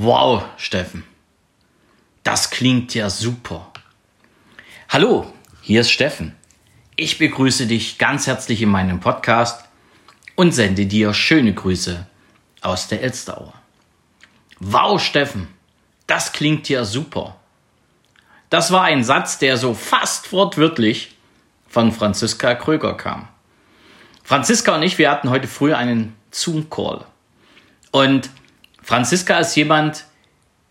Wow, Steffen. Das klingt ja super. Hallo, hier ist Steffen. Ich begrüße dich ganz herzlich in meinem Podcast und sende dir schöne Grüße aus der Elsterauer. Wow, Steffen, das klingt ja super. Das war ein Satz, der so fast wortwörtlich von Franziska Kröger kam. Franziska und ich, wir hatten heute früh einen Zoom-Call. Und Franziska ist jemand,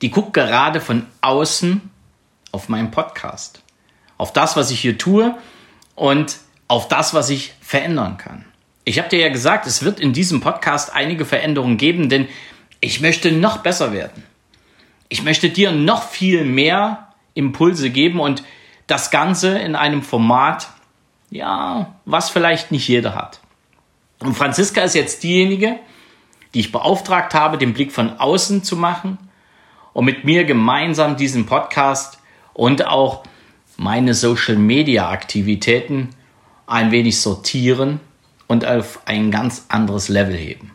die guckt gerade von außen auf meinen Podcast. Auf das, was ich hier tue und auf das, was ich verändern kann. Ich habe dir ja gesagt, es wird in diesem Podcast einige Veränderungen geben, denn ich möchte noch besser werden. Ich möchte dir noch viel mehr Impulse geben und das Ganze in einem Format, ja, was vielleicht nicht jeder hat. Und Franziska ist jetzt diejenige, die ich beauftragt habe, den Blick von außen zu machen und mit mir gemeinsam diesen Podcast und auch meine Social-Media-Aktivitäten ein wenig sortieren und auf ein ganz anderes Level heben.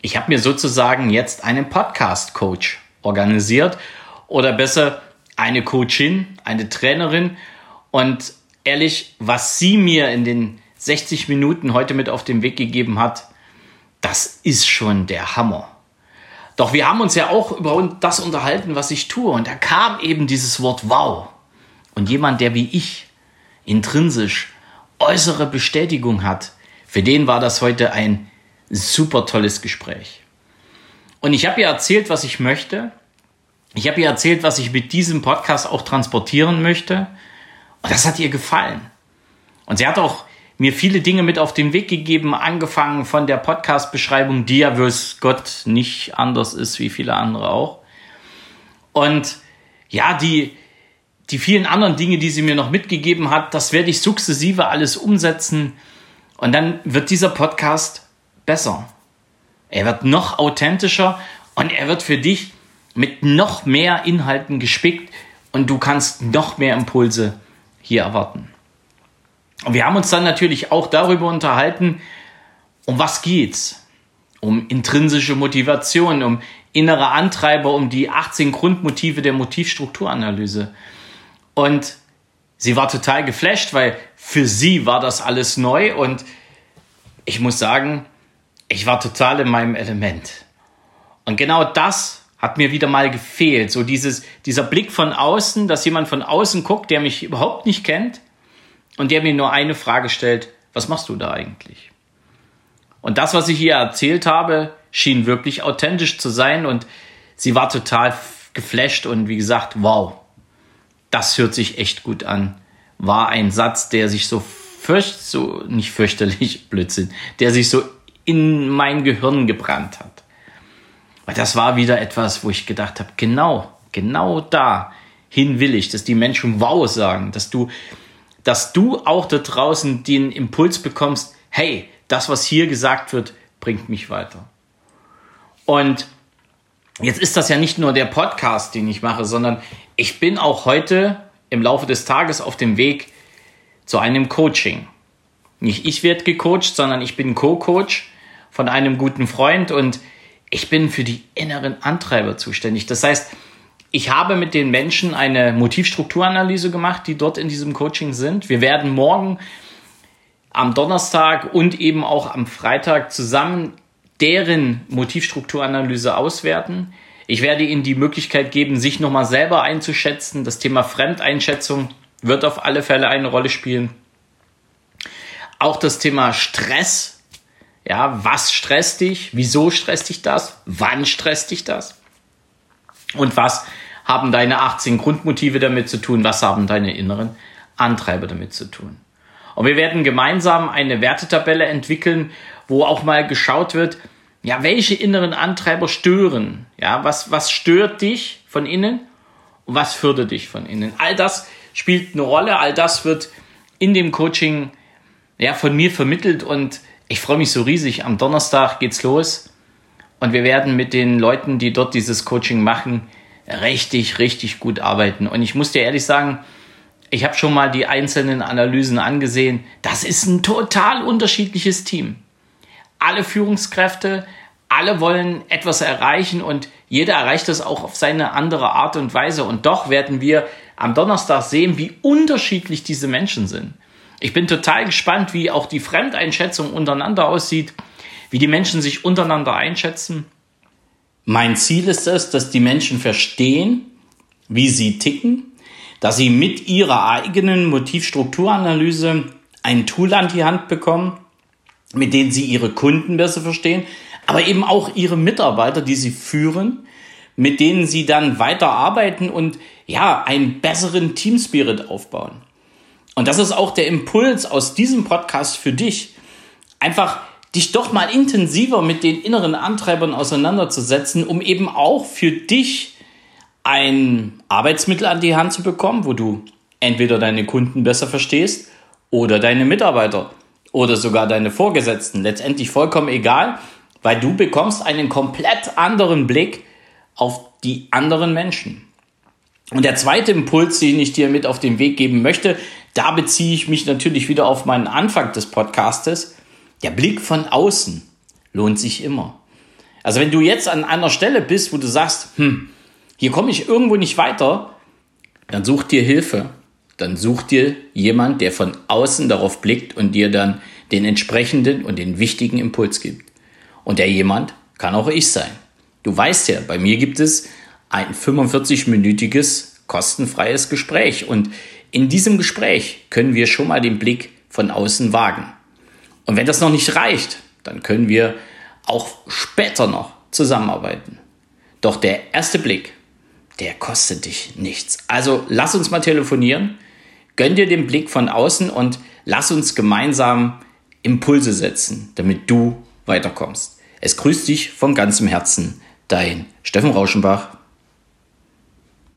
Ich habe mir sozusagen jetzt einen Podcast-Coach organisiert oder besser eine Coachin, eine Trainerin und ehrlich, was sie mir in den 60 Minuten heute mit auf den Weg gegeben hat, das ist schon der Hammer. Doch wir haben uns ja auch über das unterhalten, was ich tue. Und da kam eben dieses Wort Wow. Und jemand, der wie ich intrinsisch äußere Bestätigung hat, für den war das heute ein super tolles Gespräch. Und ich habe ihr erzählt, was ich möchte. Ich habe ihr erzählt, was ich mit diesem Podcast auch transportieren möchte. Und das hat ihr gefallen. Und sie hat auch mir viele Dinge mit auf den Weg gegeben, angefangen von der Podcast-Beschreibung, die ja wüs Gott nicht anders ist wie viele andere auch. Und ja, die, die vielen anderen Dinge, die sie mir noch mitgegeben hat, das werde ich sukzessive alles umsetzen. Und dann wird dieser Podcast besser. Er wird noch authentischer und er wird für dich mit noch mehr Inhalten gespickt und du kannst noch mehr Impulse hier erwarten. Und wir haben uns dann natürlich auch darüber unterhalten, um was geht's? Um intrinsische Motivation, um innere Antreiber, um die 18 Grundmotive der Motivstrukturanalyse. Und sie war total geflasht, weil für sie war das alles neu und ich muss sagen, ich war total in meinem Element. Und genau das hat mir wieder mal gefehlt. So dieses, dieser Blick von außen, dass jemand von außen guckt, der mich überhaupt nicht kennt und der mir nur eine Frage stellt, was machst du da eigentlich? Und das, was ich hier erzählt habe, schien wirklich authentisch zu sein und sie war total geflasht und wie gesagt, wow, das hört sich echt gut an. War ein Satz, der sich so fürcht, so, nicht fürchterlich, Blödsinn, der sich so in mein Gehirn gebrannt hat. Weil das war wieder etwas, wo ich gedacht habe, genau, genau da hin will ich, dass die Menschen wow sagen, dass du dass du auch da draußen den Impuls bekommst, hey, das, was hier gesagt wird, bringt mich weiter. Und jetzt ist das ja nicht nur der Podcast, den ich mache, sondern ich bin auch heute im Laufe des Tages auf dem Weg zu einem Coaching. Nicht ich werde gecoacht, sondern ich bin Co-Coach von einem guten Freund und ich bin für die inneren Antreiber zuständig. Das heißt, ich habe mit den Menschen eine Motivstrukturanalyse gemacht, die dort in diesem Coaching sind. Wir werden morgen am Donnerstag und eben auch am Freitag zusammen deren Motivstrukturanalyse auswerten. Ich werde ihnen die Möglichkeit geben, sich nochmal selber einzuschätzen. Das Thema Fremdeinschätzung wird auf alle Fälle eine Rolle spielen. Auch das Thema Stress. Ja, was stresst dich? Wieso stresst dich das? Wann stresst dich das? Und was haben deine 18 Grundmotive damit zu tun? Was haben deine inneren Antreiber damit zu tun? Und wir werden gemeinsam eine Wertetabelle entwickeln, wo auch mal geschaut wird, ja, welche inneren Antreiber stören? Ja, was, was stört dich von innen und was fördert dich von innen? All das spielt eine Rolle, all das wird in dem Coaching ja, von mir vermittelt und ich freue mich so riesig. Am Donnerstag geht's los und wir werden mit den Leuten, die dort dieses Coaching machen, richtig, richtig gut arbeiten. Und ich muss dir ehrlich sagen, ich habe schon mal die einzelnen Analysen angesehen. Das ist ein total unterschiedliches Team. Alle Führungskräfte, alle wollen etwas erreichen und jeder erreicht das auch auf seine andere Art und Weise. Und doch werden wir am Donnerstag sehen, wie unterschiedlich diese Menschen sind. Ich bin total gespannt, wie auch die Fremdeinschätzung untereinander aussieht, wie die Menschen sich untereinander einschätzen. Mein Ziel ist es, dass die Menschen verstehen, wie sie ticken, dass sie mit ihrer eigenen Motivstrukturanalyse ein Tool an die Hand bekommen, mit denen sie ihre Kunden besser verstehen, aber eben auch ihre Mitarbeiter, die sie führen, mit denen sie dann weiterarbeiten und ja, einen besseren Teamspirit aufbauen. Und das ist auch der Impuls aus diesem Podcast für dich. Einfach dich doch mal intensiver mit den inneren Antreibern auseinanderzusetzen, um eben auch für dich ein Arbeitsmittel an die Hand zu bekommen, wo du entweder deine Kunden besser verstehst oder deine Mitarbeiter oder sogar deine Vorgesetzten. Letztendlich vollkommen egal, weil du bekommst einen komplett anderen Blick auf die anderen Menschen. Und der zweite Impuls, den ich dir mit auf den Weg geben möchte, da beziehe ich mich natürlich wieder auf meinen Anfang des Podcastes. Der Blick von außen lohnt sich immer. Also wenn du jetzt an einer Stelle bist, wo du sagst, hm, hier komme ich irgendwo nicht weiter, dann such dir Hilfe. Dann such dir jemand, der von außen darauf blickt und dir dann den entsprechenden und den wichtigen Impuls gibt. Und der jemand kann auch ich sein. Du weißt ja, bei mir gibt es ein 45-minütiges kostenfreies Gespräch und in diesem Gespräch können wir schon mal den Blick von außen wagen. Und wenn das noch nicht reicht, dann können wir auch später noch zusammenarbeiten. Doch der erste Blick, der kostet dich nichts. Also lass uns mal telefonieren, gönn dir den Blick von außen und lass uns gemeinsam Impulse setzen, damit du weiterkommst. Es grüßt dich von ganzem Herzen, dein Steffen Rauschenbach.